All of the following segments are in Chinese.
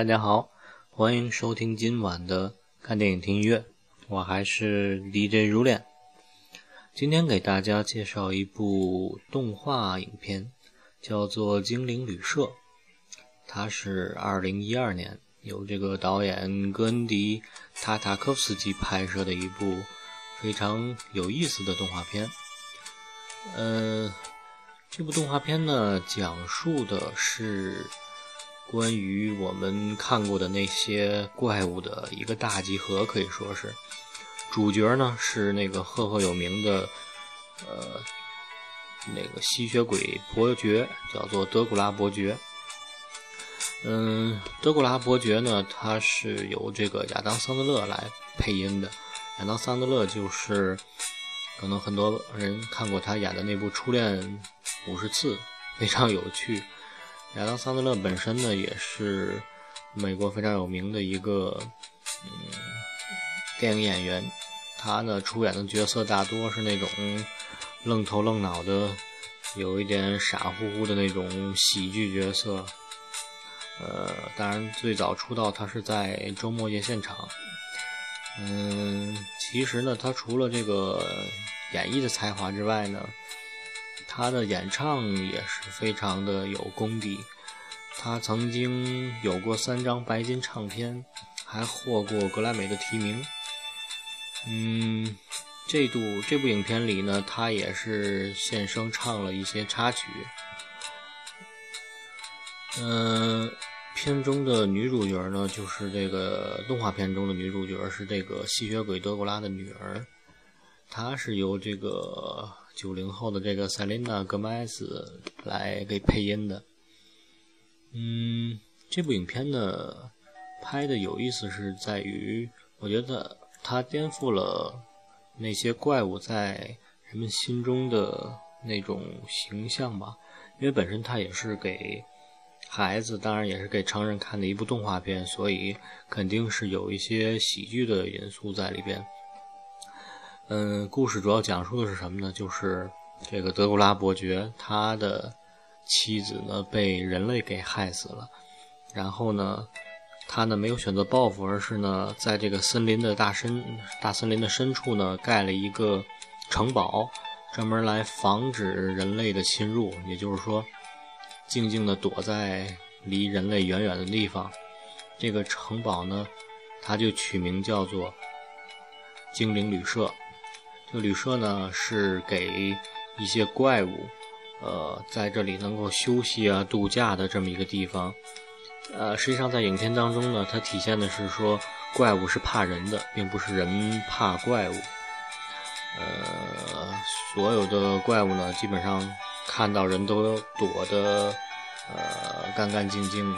大家好，欢迎收听今晚的看电影听音乐，我还是 DJ 如恋。今天给大家介绍一部动画影片，叫做《精灵旅社》，它是二零一二年由这个导演格恩迪·塔塔科夫斯基拍摄的一部非常有意思的动画片。呃，这部动画片呢，讲述的是。关于我们看过的那些怪物的一个大集合，可以说是主角呢是那个赫赫有名的呃那个吸血鬼伯爵，叫做德古拉伯爵。嗯，德古拉伯爵呢，他是由这个亚当桑德勒来配音的。亚当桑德勒就是可能很多人看过他演的那部《初恋五十次》，非常有趣。亚当·桑德勒本身呢，也是美国非常有名的一个嗯电影演员。他呢出演的角色大多是那种愣头愣脑的，有一点傻乎乎的那种喜剧角色。呃，当然最早出道他是在《周末夜现场》。嗯，其实呢，他除了这个演绎的才华之外呢。他的演唱也是非常的有功底，他曾经有过三张白金唱片，还获过格莱美的提名。嗯，这部这部影片里呢，他也是现声唱了一些插曲。嗯，片中的女主角呢，就是这个动画片中的女主角是这个吸血鬼德古拉的女儿，她是由这个。九零后的这个赛琳娜·戈麦斯来给配音的。嗯，这部影片呢拍的有意思是在于，我觉得它颠覆了那些怪物在人们心中的那种形象吧。因为本身它也是给孩子，当然也是给成人看的一部动画片，所以肯定是有一些喜剧的因素在里边。嗯，故事主要讲述的是什么呢？就是这个德古拉伯爵，他的妻子呢被人类给害死了。然后呢，他呢没有选择报复，而是呢在这个森林的大深大森林的深处呢盖了一个城堡，专门来防止人类的侵入。也就是说，静静地躲在离人类远远的地方。这个城堡呢，他就取名叫做精灵旅社。这个旅社呢，是给一些怪物，呃，在这里能够休息啊、度假的这么一个地方。呃，实际上在影片当中呢，它体现的是说，怪物是怕人的，并不是人怕怪物。呃，所有的怪物呢，基本上看到人都躲得呃干干净净，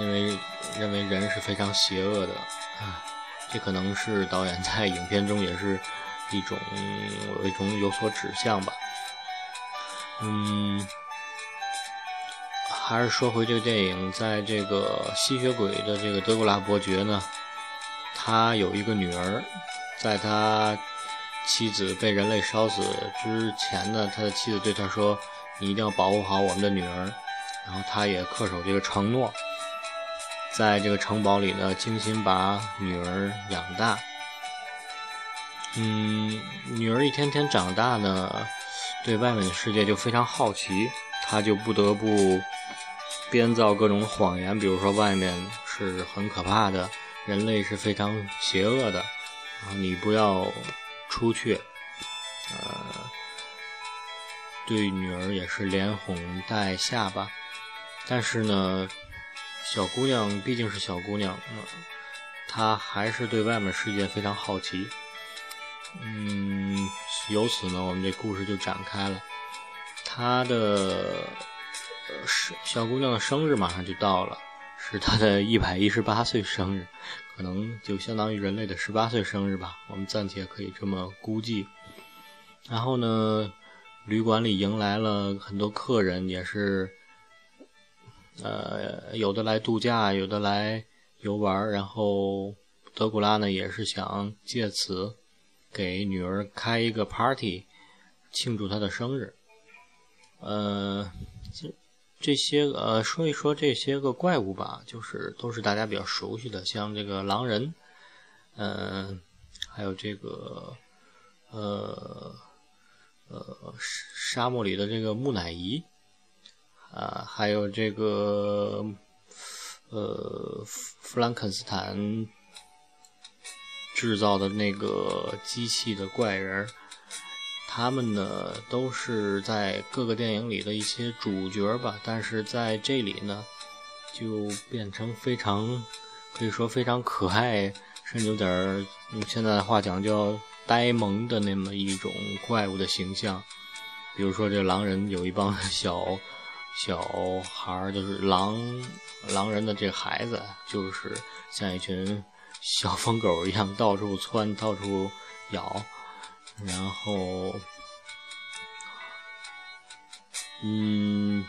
因为认为人是非常邪恶的。啊，这可能是导演在影片中也是。一种一种有所指向吧，嗯，还是说回这个电影，在这个吸血鬼的这个德古拉伯爵呢，他有一个女儿，在他妻子被人类烧死之前呢，他的妻子对他说：“你一定要保护好我们的女儿。”然后他也恪守这个承诺，在这个城堡里呢，精心把女儿养大。嗯，女儿一天天长大呢，对外面的世界就非常好奇，她就不得不编造各种谎言，比如说外面是很可怕的，人类是非常邪恶的，然后你不要出去。呃，对女儿也是连哄带吓吧，但是呢，小姑娘毕竟是小姑娘，她还是对外面世界非常好奇。嗯，由此呢，我们这故事就展开了。她的生小姑娘的生日马上就到了，是她的一百一十八岁生日，可能就相当于人类的十八岁生日吧，我们暂且可以这么估计。然后呢，旅馆里迎来了很多客人，也是，呃，有的来度假，有的来游玩。然后德古拉呢，也是想借此。给女儿开一个 party，庆祝她的生日。呃，这这些呃，说一说这些个怪物吧，就是都是大家比较熟悉的，像这个狼人，嗯，还有这个呃呃沙漠里的这个木乃伊，啊，还有这个呃弗兰肯斯坦制造的那个机器的怪人。他们呢都是在各个电影里的一些主角吧，但是在这里呢，就变成非常可以说非常可爱，甚至有点用现在的话讲叫呆萌的那么一种怪物的形象。比如说这狼人有一帮 小小孩儿，就是狼狼人的这孩子，就是像一群小疯狗一样到处窜、到处咬。然后，嗯，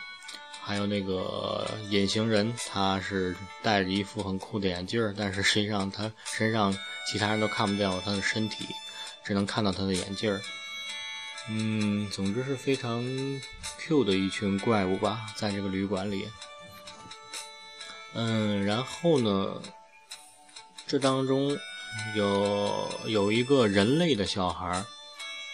还有那个隐形人，他是戴着一副很酷的眼镜，但是实际上他身上其他人都看不见他的身体，只能看到他的眼镜。嗯，总之是非常 Q 的一群怪物吧，在这个旅馆里。嗯，然后呢，这当中有有一个人类的小孩。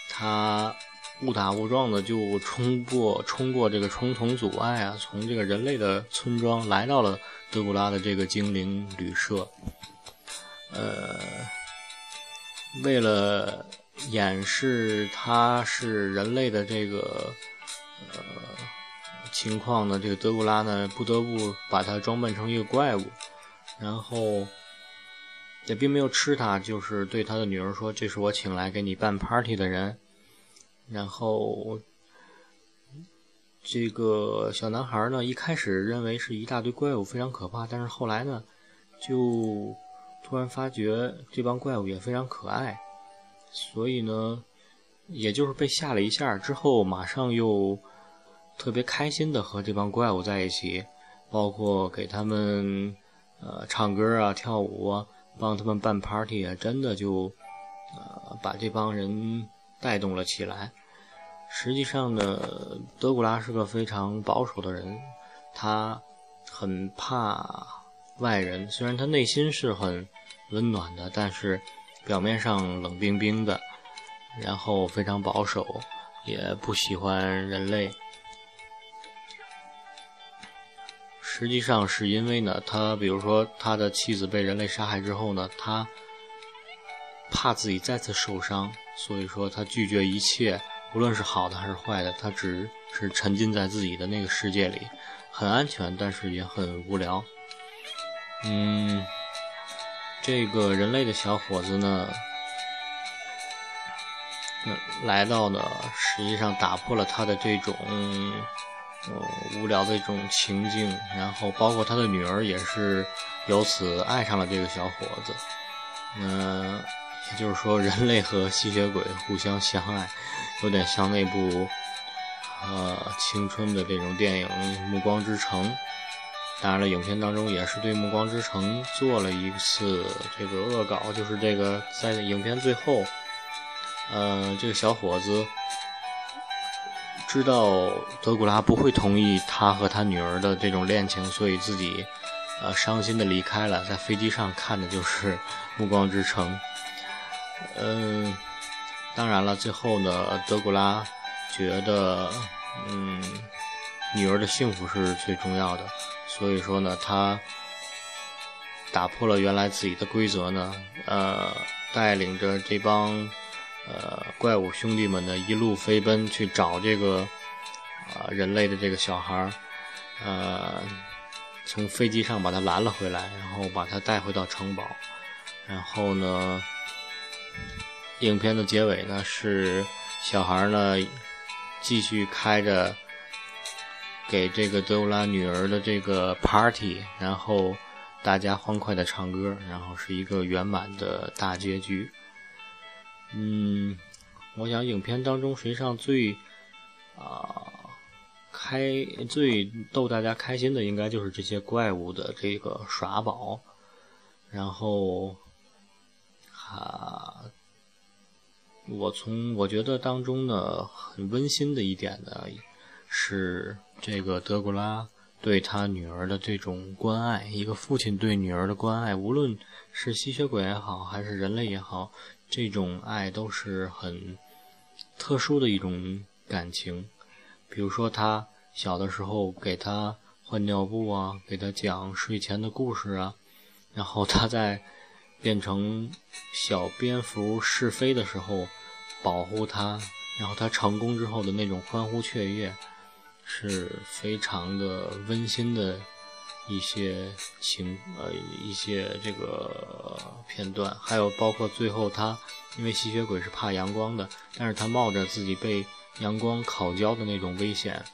他误打误撞的就冲过冲过这个重重阻碍啊，从这个人类的村庄来到了德古拉的这个精灵旅社。呃，为了掩饰他是人类的这个呃情况呢，这个德古拉呢不得不把他装扮成一个怪物，然后也并没有吃他，就是对他的女儿说：“这是我请来给你办 party 的人。”然后，这个小男孩呢，一开始认为是一大堆怪物，非常可怕。但是后来呢，就突然发觉这帮怪物也非常可爱，所以呢，也就是被吓了一下之后，马上又特别开心的和这帮怪物在一起，包括给他们呃唱歌啊、跳舞啊，帮他们办 party 啊，真的就呃把这帮人。带动了起来。实际上呢，德古拉是个非常保守的人，他很怕外人。虽然他内心是很温暖的，但是表面上冷冰冰的，然后非常保守，也不喜欢人类。实际上是因为呢，他比如说他的妻子被人类杀害之后呢，他怕自己再次受伤。所以说，他拒绝一切，无论是好的还是坏的，他只是沉浸在自己的那个世界里，很安全，但是也很无聊。嗯，这个人类的小伙子呢，来到呢，实际上打破了他的这种呃无聊的一种情境，然后包括他的女儿也是由此爱上了这个小伙子。嗯。也就是说，人类和吸血鬼互相相爱，有点像那部呃青春的这种电影《暮光之城》。当然了，影片当中也是对《暮光之城》做了一次这个恶搞，就是这个在影片最后，呃，这个小伙子知道德古拉不会同意他和他女儿的这种恋情，所以自己呃伤心的离开了。在飞机上看的就是《暮光之城》。嗯，当然了，最后呢，德古拉觉得，嗯，女儿的幸福是最重要的，所以说呢，他打破了原来自己的规则呢，呃，带领着这帮呃怪物兄弟们呢，一路飞奔去找这个啊人类的这个小孩儿，呃，从飞机上把他拦了回来，然后把他带回到城堡，然后呢。影片的结尾呢，是小孩呢继续开着给这个德乌拉女儿的这个 party，然后大家欢快的唱歌，然后是一个圆满的大结局。嗯，我想影片当中实际上最啊开最逗大家开心的，应该就是这些怪物的这个耍宝，然后啊。我从我觉得当中呢，很温馨的一点呢，是这个德古拉对他女儿的这种关爱，一个父亲对女儿的关爱，无论是吸血鬼也好，还是人类也好，这种爱都是很特殊的一种感情。比如说，他小的时候给他换尿布啊，给他讲睡前的故事啊，然后他在变成小蝙蝠试飞的时候保护他，然后他成功之后的那种欢呼雀跃，是非常的温馨的一些情呃一些这个片段，还有包括最后他因为吸血鬼是怕阳光的，但是他冒着自己被阳光烤焦的那种危险，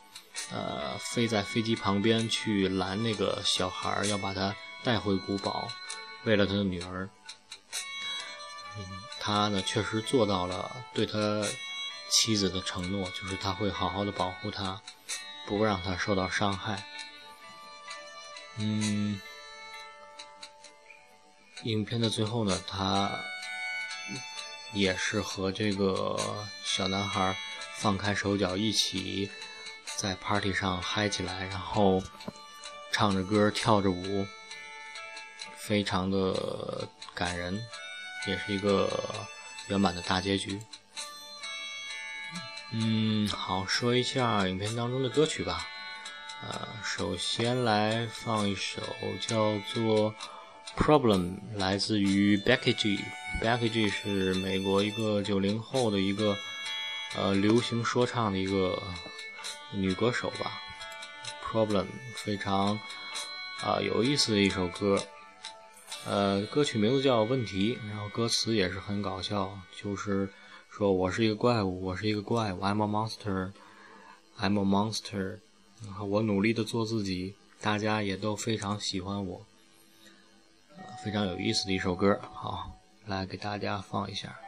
呃，飞在飞机旁边去拦那个小孩儿，要把他带回古堡，为了他的女儿。嗯，他呢确实做到了对他妻子的承诺，就是他会好好的保护她，不让她受到伤害。嗯，影片的最后呢，他也是和这个小男孩。放开手脚，一起在 party 上嗨起来，然后唱着歌，跳着舞，非常的感人，也是一个圆满的大结局。嗯，好，说一下影片当中的歌曲吧。呃，首先来放一首叫做《Problem》，来自于 Becky G。Becky G 是美国一个九零后的一个。呃，流行说唱的一个女歌手吧，Problem 非常啊有意思的一首歌，呃，歌曲名字叫《问题》，然后歌词也是很搞笑，就是说我是一个怪物，我是一个怪物，I'm a monster，I'm a monster，我努力的做自己，大家也都非常喜欢我，非常有意思的一首歌，好，来给大家放一下。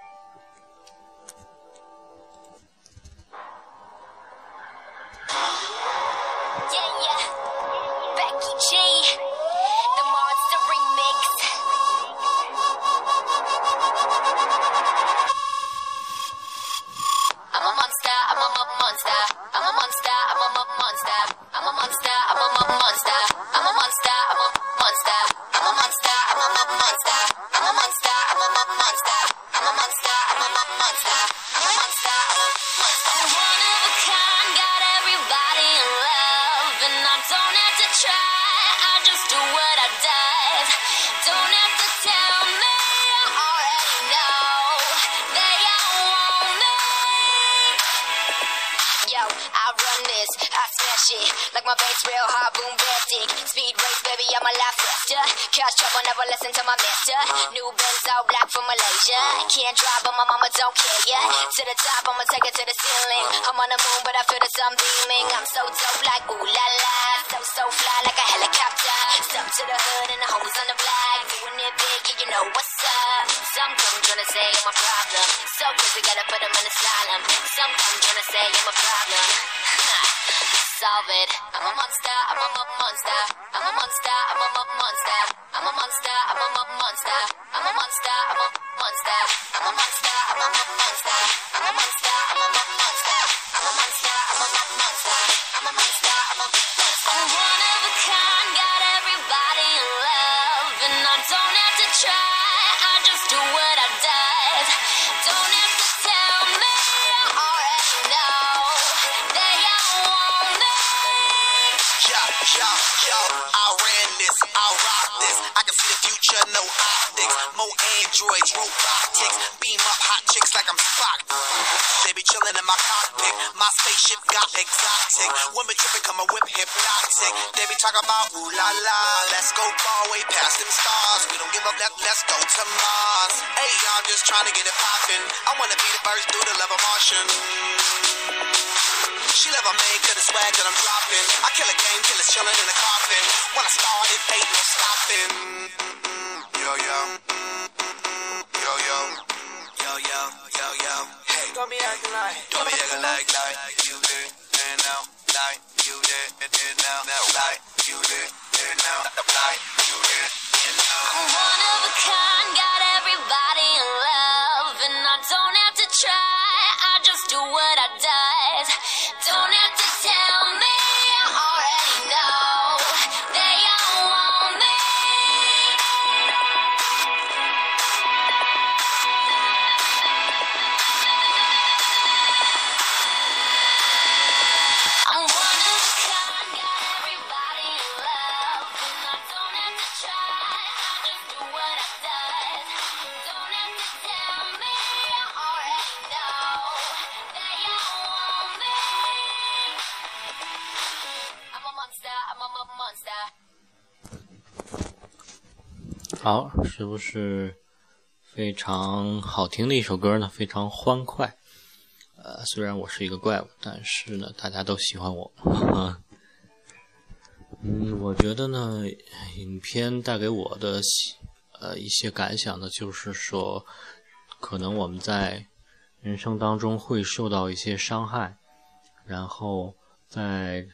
Race, baby, I'm a lot faster. Cause trouble, never listen to my mister. New Benz all black from Malaysia. Can't drive, but my mama don't care, yeah. To the top, I'ma take it to the ceiling. I'm on the moon, but I feel the sun beaming. I'm so dope, like ooh la la. So, so fly, like a helicopter. Step to the hood, and the homies on the block. Doing it big, yeah, you know what's up. Some trying to say I'm a problem. So crazy, gotta put them in asylum. Some trying to say I'm a problem. solve it. I'm a monster, I'm a monster. I'm a monster, I'm a monster. I'm a monster, I'm a monster. I'm a monster, I'm a monster. I'm a monster, I'm a monster. I'm a monster, I'm a monster. Spaceship got exotic. Women tripping, come a whip hypnotic. They be talking about ooh la la. Let's go far way past them stars. We don't give up, let, let's go to Mars. Hey, I'm just trying to get it poppin'. I wanna be the first dude to love a Martian. She love a man, cause the swag that I'm dropping. I kill a game, killers chillin' in the coffin. When I started, ain't no stopping. Yo. Yo, Don't be acting like, don't be acting like, like you did, now, like you did, now, now, like you did, now, like you did, now. I'm one of a kind, got everybody in love, and I don't have to try. I just do what I does. 好，是不是非常好听的一首歌呢？非常欢快。呃，虽然我是一个怪物，但是呢，大家都喜欢我。嗯，我觉得呢，影片带给我的呃一些感想呢，就是说，可能我们在人生当中会受到一些伤害，然后在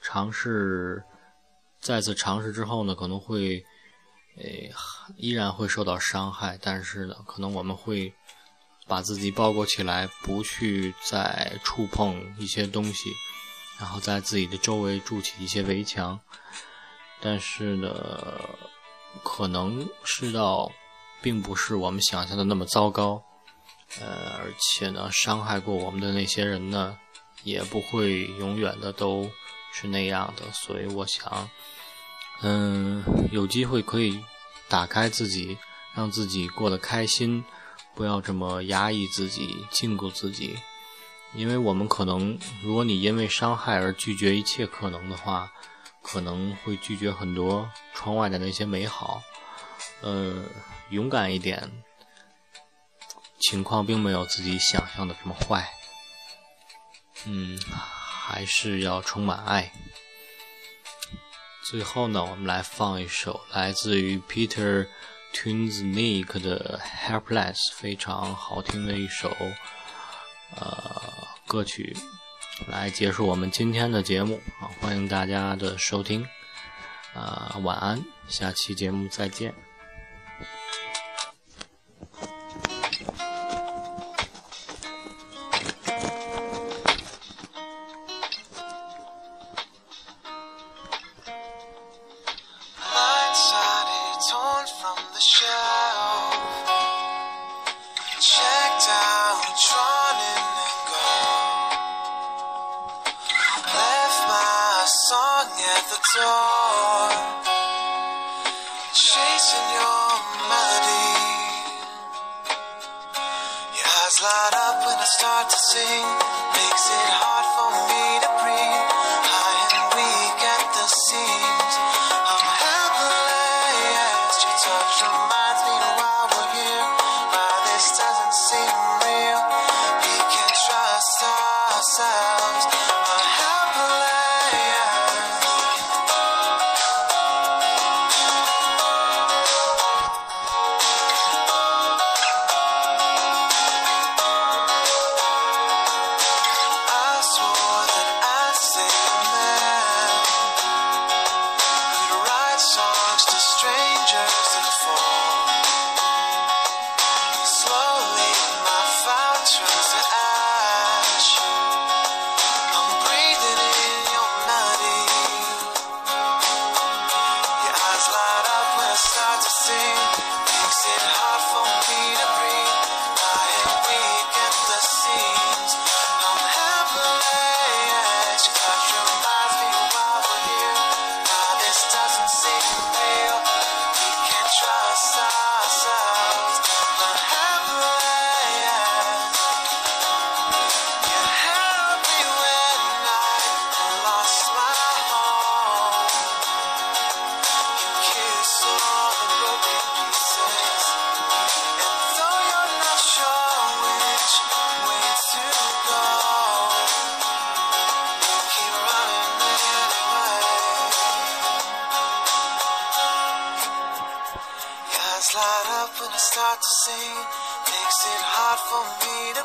尝试再次尝试之后呢，可能会。诶，依然会受到伤害，但是呢，可能我们会把自己包裹起来，不去再触碰一些东西，然后在自己的周围筑起一些围墙。但是呢，可能世道并不是我们想象的那么糟糕，呃，而且呢，伤害过我们的那些人呢，也不会永远的都是那样的。所以我想。嗯，有机会可以打开自己，让自己过得开心，不要这么压抑自己、禁锢自己。因为我们可能，如果你因为伤害而拒绝一切可能的话，可能会拒绝很多窗外的那些美好。呃，勇敢一点，情况并没有自己想象的这么坏。嗯，还是要充满爱。最后呢，我们来放一首来自于 Peter Twins Nick 的《Helpless》，非常好听的一首呃歌曲，来结束我们今天的节目啊！欢迎大家的收听啊，晚安，下期节目再见。Chasing your melody. Your eyes light up when I start to sing, makes it hard for me to breathe.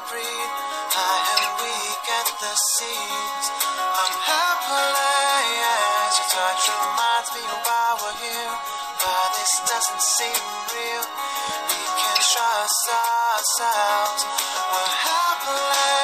Breathe. I am weak at the seams. I'm helpless. Your touch reminds me why we're here. Why this doesn't seem real. We can trust ourselves. We're helpless.